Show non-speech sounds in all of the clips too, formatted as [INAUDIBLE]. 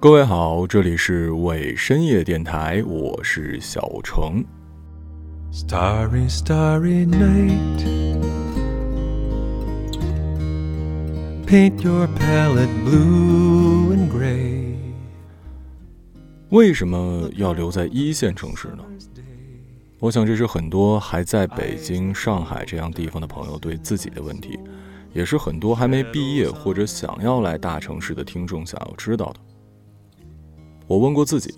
各位好，这里是伪深夜电台，我是小程。Starry, starry night. Paint your palette blue and gray. 为什么要留在一线城市呢？我想这是很多还在北京、上海这样地方的朋友对自己的问题，也是很多还没毕业或者想要来大城市的听众想要知道的。我问过自己，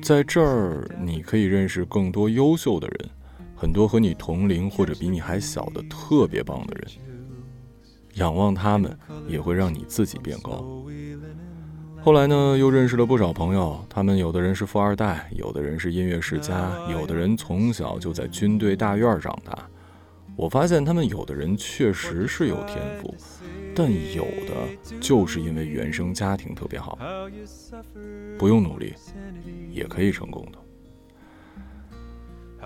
在这儿你可以认识更多优秀的人，很多和你同龄或者比你还小的特别棒的人。仰望他们，也会让你自己变高。后来呢，又认识了不少朋友，他们有的人是富二代，有的人是音乐世家，有的人从小就在军队大院长大。我发现他们有的人确实是有天赋。但有的就是因为原生家庭特别好，不用努力也可以成功的。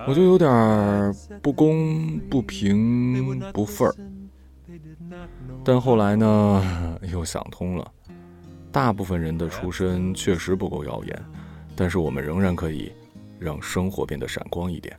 我就有点不公不平不忿儿，但后来呢又想通了，大部分人的出身确实不够耀眼，但是我们仍然可以让生活变得闪光一点。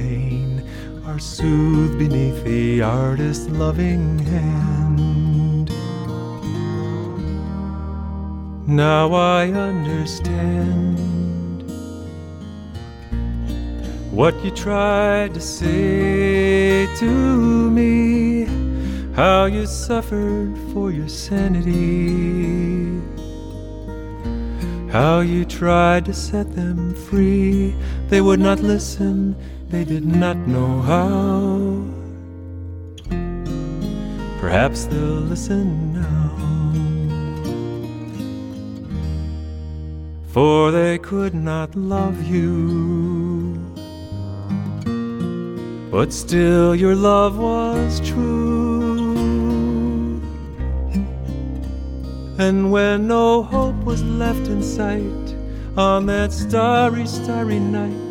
soothed beneath the artist's loving hand. Now I understand what you tried to say to me, how you suffered for your sanity. How you tried to set them free, they would not listen they did not know how. Perhaps they'll listen now. For they could not love you. But still, your love was true. And when no hope was left in sight on that starry, starry night,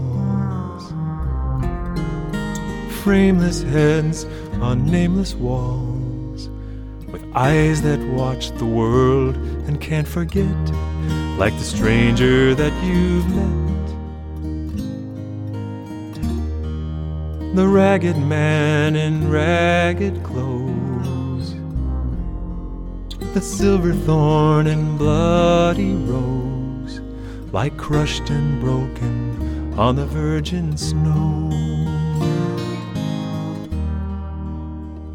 frameless heads on nameless walls, with eyes that watch the world and can't forget, like the stranger that you've met. The ragged man in ragged clothes, the silver thorn and bloody rose, lie crushed and broken on the virgin snow.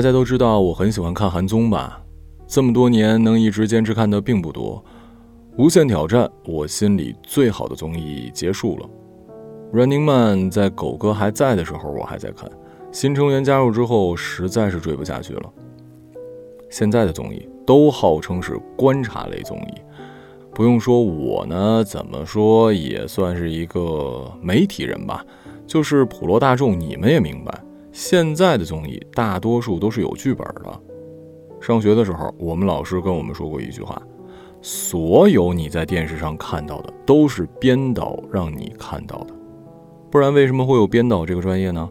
大家都知道我很喜欢看韩综吧，这么多年能一直坚持看的并不多。无限挑战，我心里最好的综艺结束了。Running Man 在狗哥还在的时候我还在看，新成员加入之后实在是追不下去了。现在的综艺都号称是观察类综艺。不用说，我呢，怎么说也算是一个媒体人吧。就是普罗大众，你们也明白，现在的综艺大多数都是有剧本的。上学的时候，我们老师跟我们说过一句话：所有你在电视上看到的，都是编导让你看到的。不然，为什么会有编导这个专业呢？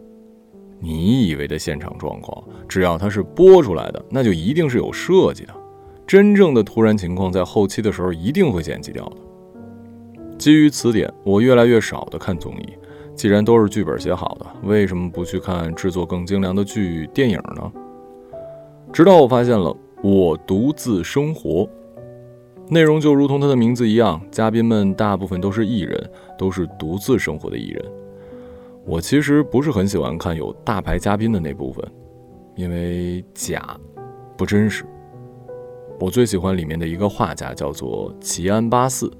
你以为的现场状况，只要它是播出来的，那就一定是有设计的。真正的突然情况，在后期的时候一定会剪辑掉的。基于此点，我越来越少的看综艺。既然都是剧本写好的，为什么不去看制作更精良的剧、电影呢？直到我发现了《我独自生活》，内容就如同它的名字一样，嘉宾们大部分都是艺人，都是独自生活的艺人。我其实不是很喜欢看有大牌嘉宾的那部分，因为假，不真实。我最喜欢里面的一个画家，叫做齐安巴四。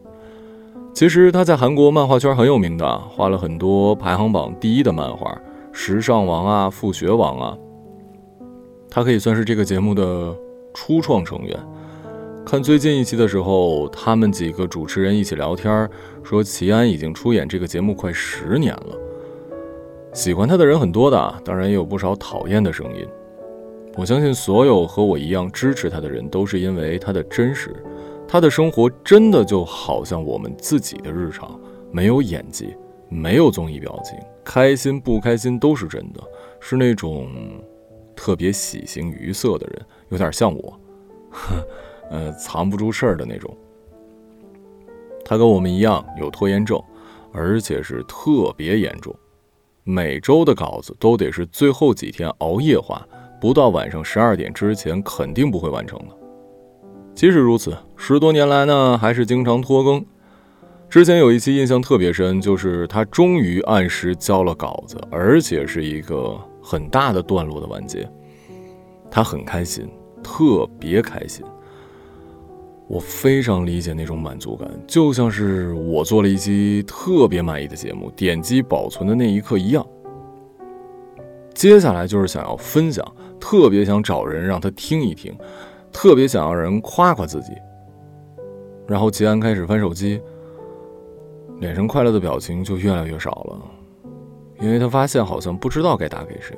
其实他在韩国漫画圈很有名的，画了很多排行榜第一的漫画，《时尚王》啊，《复学王》啊。他可以算是这个节目的初创成员。看最近一期的时候，他们几个主持人一起聊天，说齐安已经出演这个节目快十年了。喜欢他的人很多的，当然也有不少讨厌的声音。我相信所有和我一样支持他的人，都是因为他的真实。他的生活真的就好像我们自己的日常，没有演技，没有综艺表情，开心不开心都是真的，是那种特别喜形于色的人，有点像我，[LAUGHS] 呃，藏不住事儿的那种。他跟我们一样有拖延症，而且是特别严重。每周的稿子都得是最后几天熬夜画，不到晚上十二点之前肯定不会完成的。即使如此，十多年来呢，还是经常拖更。之前有一期印象特别深，就是他终于按时交了稿子，而且是一个很大的段落的完结，他很开心，特别开心。我非常理解那种满足感，就像是我做了一期特别满意的节目，点击保存的那一刻一样。接下来就是想要分享，特别想找人让他听一听，特别想要人夸夸自己。然后吉安开始翻手机，脸上快乐的表情就越来越少了，因为他发现好像不知道该打给谁。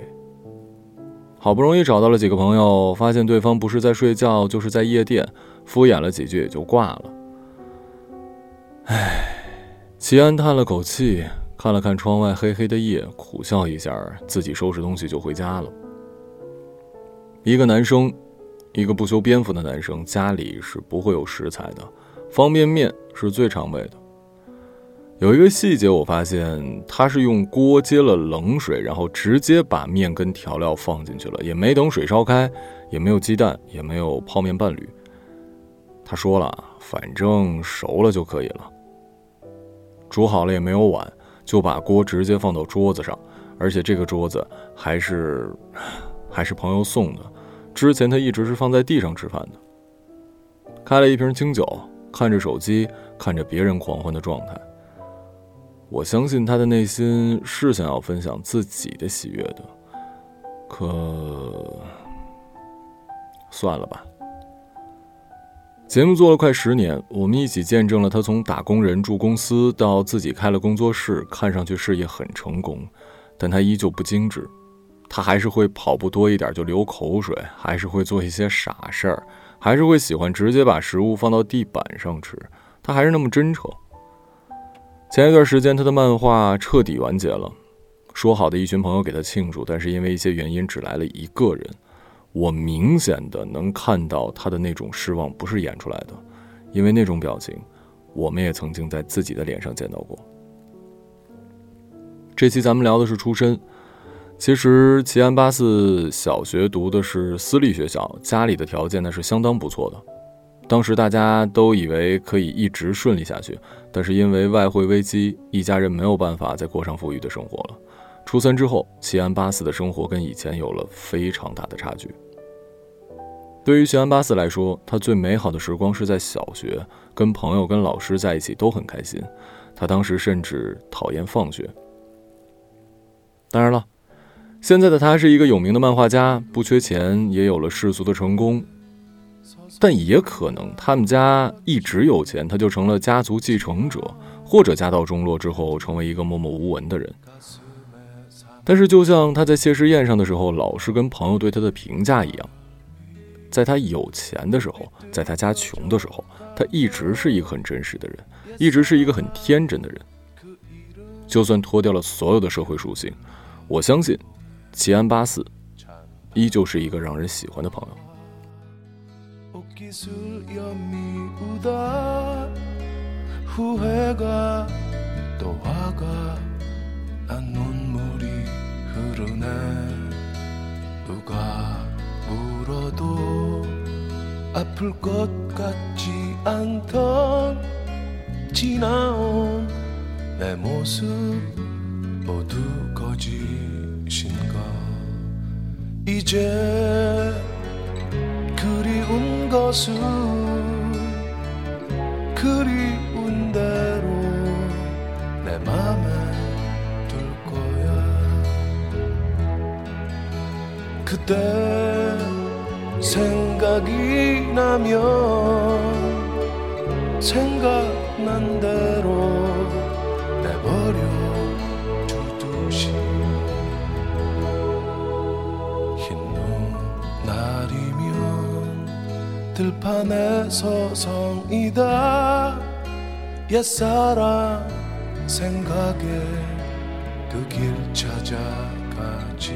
好不容易找到了几个朋友，发现对方不是在睡觉，就是在夜店。敷衍了几句也就挂了。唉，齐安叹了口气，看了看窗外黑黑的夜，苦笑一下，自己收拾东西就回家了。一个男生，一个不修边幅的男生，家里是不会有食材的，方便面是最常备的。有一个细节，我发现他是用锅接了冷水，然后直接把面跟调料放进去了，也没等水烧开，也没有鸡蛋，也没有泡面伴侣。他说了，反正熟了就可以了。煮好了也没有碗，就把锅直接放到桌子上，而且这个桌子还是 [SIGHS] 还是朋友送的。之前他一直是放在地上吃饭的。开了一瓶清酒，看着手机，看着别人狂欢的状态。我相信他的内心是想要分享自己的喜悦的，可算了吧。节目做了快十年，我们一起见证了他从打工人住公司到自己开了工作室，看上去事业很成功，但他依旧不精致。他还是会跑步多一点就流口水，还是会做一些傻事儿，还是会喜欢直接把食物放到地板上吃。他还是那么真诚。前一段时间，他的漫画彻底完结了，说好的一群朋友给他庆祝，但是因为一些原因，只来了一个人。我明显的能看到他的那种失望不是演出来的，因为那种表情，我们也曾经在自己的脸上见到过。这期咱们聊的是出身，其实齐安八四小学读的是私立学校，家里的条件那是相当不错的。当时大家都以为可以一直顺利下去，但是因为外汇危机，一家人没有办法再过上富裕的生活了。初三之后，齐安八四的生活跟以前有了非常大的差距。对于齐安八四来说，他最美好的时光是在小学，跟朋友、跟老师在一起都很开心。他当时甚至讨厌放学。当然了，现在的他是一个有名的漫画家，不缺钱，也有了世俗的成功。但也可能他们家一直有钱，他就成了家族继承者，或者家道中落之后成为一个默默无闻的人。但是，就像他在谢师宴上的时候，老是跟朋友对他的评价一样，在他有钱的时候，在他家穷的时候，他一直是一个很真实的人，一直是一个很天真的人。就算脱掉了所有的社会属性，我相信，齐安八四依旧是一个让人喜欢的朋友。 흐르네 누가 울어도 아플 것 같지 않던 지나온 내 모습 모두 거짓인가 이제 그리운 것은 그리운 대로 내 맘에 그때 생각이 나면 생각난 대로 들판에 서성이다. 옛사랑 생각에 그 길 찾아가지.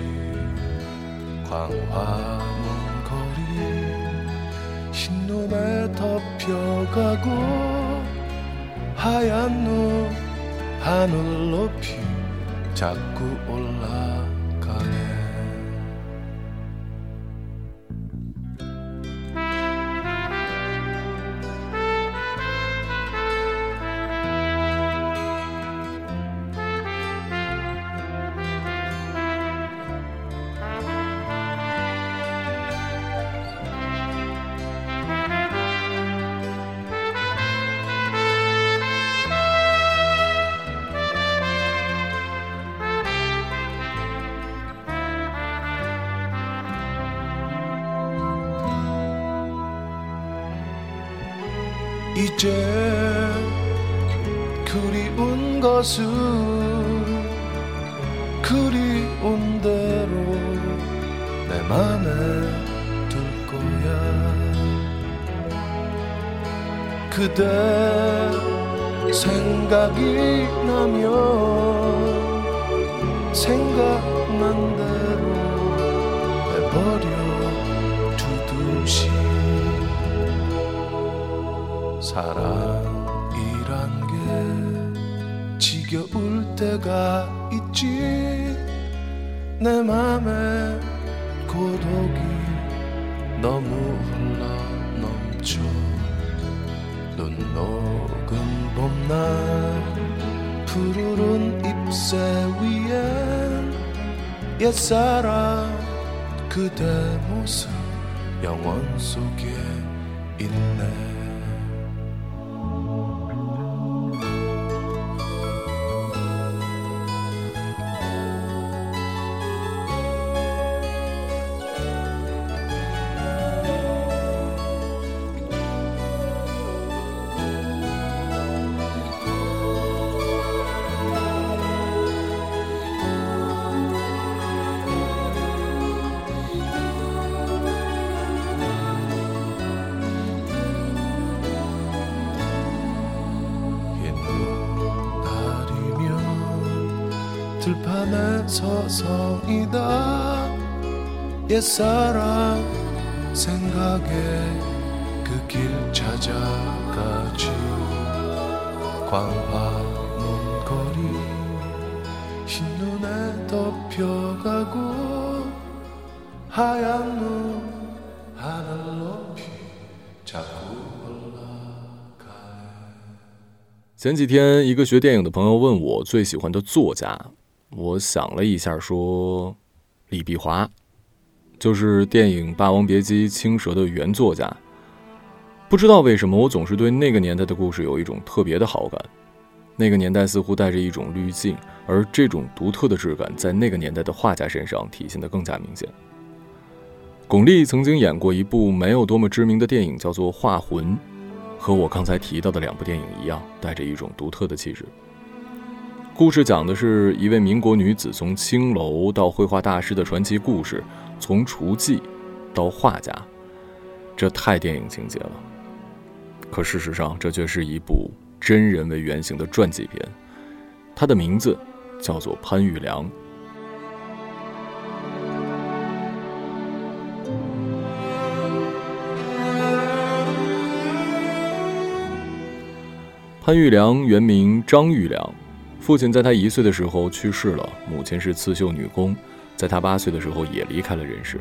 광화문 거리 흰눈에 덮여가고 하얀 눈 하늘 높이 자꾸 올라 一제 그리운 것은 그리운 대로 내 맘에 둘 거야. 그대 생각이 나면 생각난 대로 내버려 사랑이란 게 지겨울 때가 있지. 내 맘에 고독이 너무 흘러 넘쳐. 눈 녹은 봄날 푸르른 잎새 위엔 옛사랑 그대 모습 영원 속에 있네 들판에 서성이다 옛사랑 생각에 그 길 찾아가지 광화문 거리 흰눈에 덮여가고 하얀 눈 하늘 높이 자꾸 올라가네 前几天，一个学电影的朋友问我最喜欢的作家， 我想了一下，说李碧华，就是电影《霸王别姬》青蛇的原作家。不知道为什么，我总是对那个年代的故事有一种特别的好感。那个年代似乎带着一种滤镜，而这种独特的质感在那个年代的画家身上体现得更加明显。巩俐曾经演过一部没有多么知名的电影，叫做《画魂》，和我刚才提到的两部电影一样，带着一种独特的气质。故事讲的是一位民国女子从青楼到绘画大师的传奇故事，从厨妓到画家，这太电影情节了。可事实上，这却是一部真人为原型的传记片，它的名字叫做潘玉良。潘玉良原名张玉良，父亲在他一岁的时候去世了，母亲是刺绣女工，在他八岁的时候也离开了人世。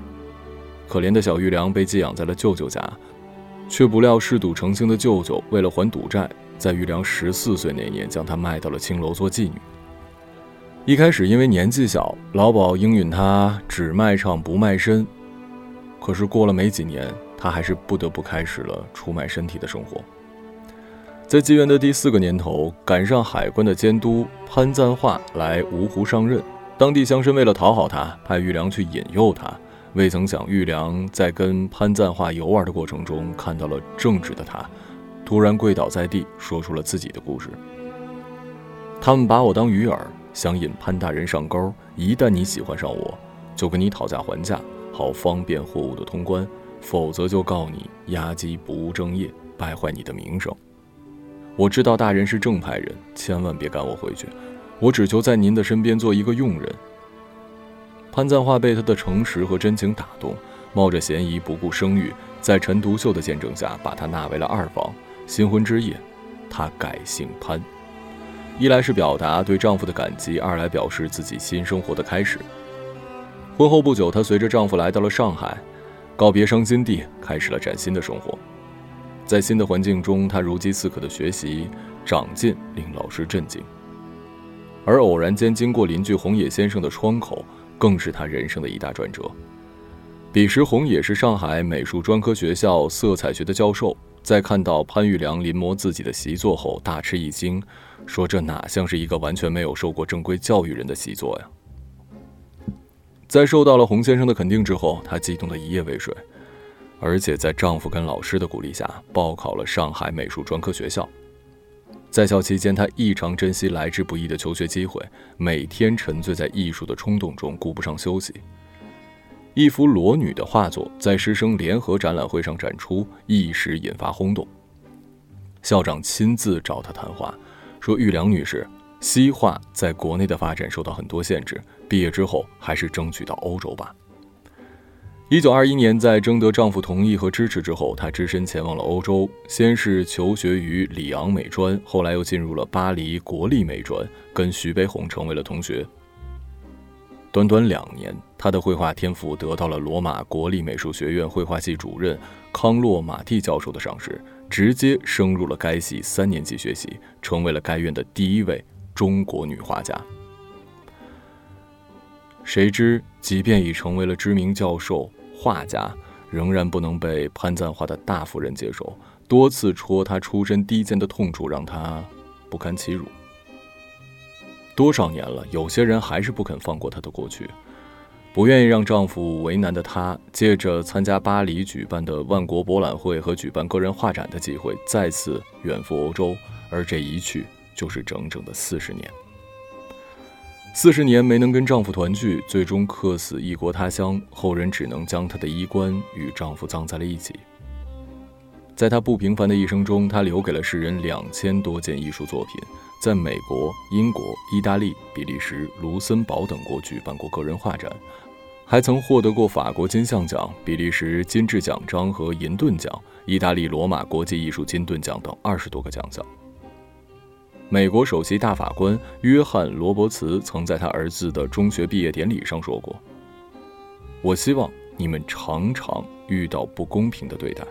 可怜的小玉良被寄养在了舅舅家，却不料嗜赌成性的舅舅为了还赌债，在玉良十四岁那年将他卖到了青楼做妓女。一开始因为年纪小，老鸨应允他只卖唱不卖身，可是过了没几年，他还是不得不开始了出卖身体的生活。在妓院的第四个年头，赶上海关的监督潘赞化来芜湖上任，当地乡绅为了讨好他，派玉良去引诱他。未曾想，玉良在跟潘赞化游玩的过程中，看到了正直的他，突然跪倒在地，说出了自己的故事。他们把我当鱼饵，想引潘大人上钩。一旦你喜欢上我，就跟你讨价还价，好方便货物的通关；否则就告你押机不务正业，败坏你的名声。我知道大人是正派人，千万别赶我回去。我只求在您的身边做一个佣人。潘赞化被他的诚实和真情打动，冒着嫌疑不顾声誉，在陈独秀的见证下，把他纳为了二房。新婚之夜，他改姓潘，一来是表达对丈夫的感激，二来表示自己新生活的开始。婚后不久，她随着丈夫来到了上海，告别伤心地，开始了崭新的生活。在新的环境中，他如饥似渴的学习长进，令老师震惊。而偶然间经过邻居红野先生的窗口，更是他人生的一大转折。彼时，红野是上海美术专科学校色彩学的教授，在看到潘玉良临摹自己的习作后，大吃一惊，说：“这哪像是一个完全没有受过正规教育人的习作呀！”在受到了洪先生的肯定之后，他激动的一夜未睡。而且在丈夫跟老师的鼓励下，报考了上海美术专科学校。在校期间，她异常珍惜来之不易的求学机会，每天沉醉在艺术的冲动中，顾不上休息。一幅裸女的画作在师生联合展览会上展出，一时引发轰动。校长亲自找她谈话，说：“玉良女士，西画在国内的发展受到很多限制，毕业之后还是争取到欧洲吧。”一九二一年，在征得丈夫同意和支持之后，她只身前往了欧洲。先是求学于里昂美专，后来又进入了巴黎国立美专，跟徐悲鸿成为了同学。短短两年，她的绘画天赋得到了罗马国立美术学院绘画系主任康洛马蒂教授的赏识，直接升入了该系三年级学习，成为了该院的第一位中国女画家。谁知，即便已成为了知名教授、画家，仍然不能被潘赞化的大夫人接受，多次戳他出身低贱的痛处，让他不堪其辱。多少年了，有些人还是不肯放过她的过去，不愿意让丈夫为难的她，借着参加巴黎举办的万国博览会和举办个人画展的机会，再次远赴欧洲，而这一去就是整整的四十年。四十年没能跟丈夫团聚，最终客死异国他乡，后人只能将她的衣冠与丈夫葬在了一起。在她不平凡的一生中，她留给了世人两千多件艺术作品，在美国、英国、意大利、比利时、卢森堡等国举办过个人画展，还曾获得过法国金像奖、比利时金质奖章和银盾奖、意大利罗马国际艺术金盾奖等二十多个奖项。美国首席大法官约翰·罗伯茨曾在他儿子的中学毕业典礼上说过：“我希望你们常常遇到不公平的对待，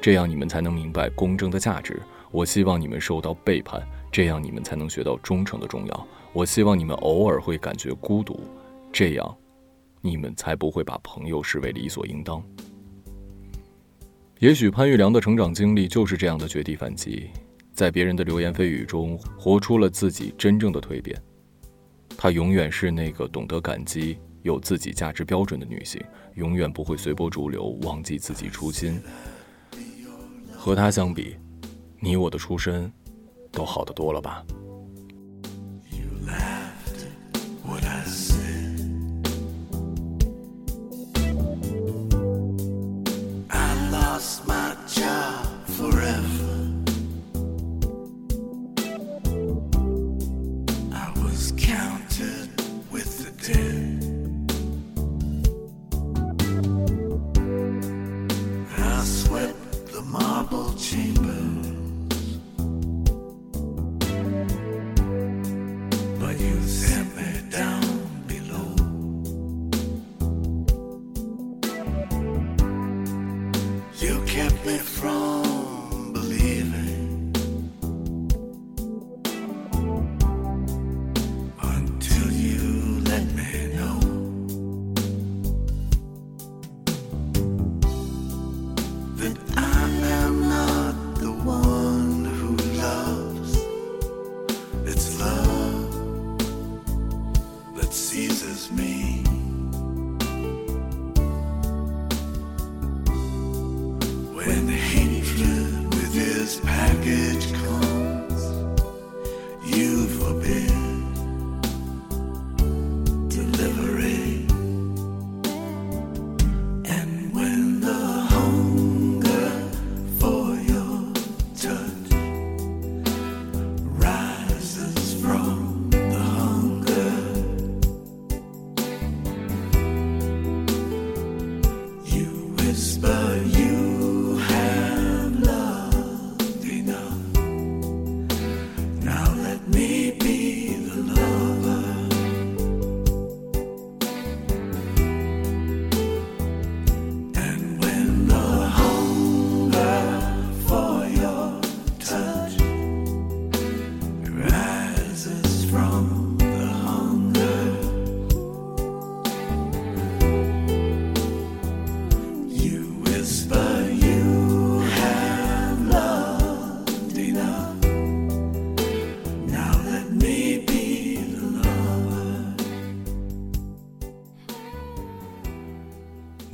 这样你们才能明白公正的价值。我希望你们受到背叛，这样你们才能学到忠诚的重要。我希望你们偶尔会感觉孤独，这样你们才不会把朋友视为理所应当。”也许潘玉良的成长经历就是这样的绝地反击。在别人的流言蜚语中，活出了自己真正的蜕变。她永远是那个懂得感激、有自己价值标准的女性，永远不会随波逐流，忘记自己初心。和她相比，你我的出身都好得多了吧？the marble chamber.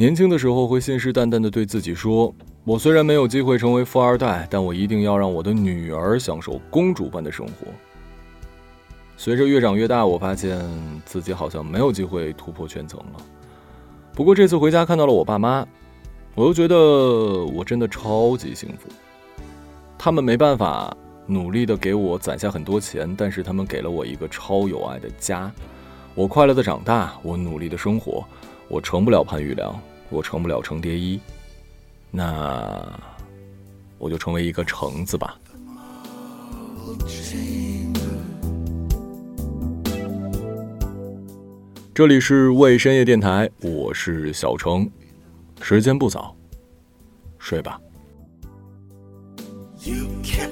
年轻的时候会信誓旦旦地对自己说：“我虽然没有机会成为富二代，但我一定要让我的女儿享受公主般的生活。”随着越长越大，我发现自己好像没有机会突破圈层了。不过这次回家看到了我爸妈，我又觉得我真的超级幸福。他们没办法努力地给我攒下很多钱，但是他们给了我一个超有爱的家。我快乐的长大，我努力的生活，我成不了潘玉良。我成不了程蝶衣，那我就成为一个橙子吧。这里是未深夜电台，我是小程，时间不早，睡吧。You kept me from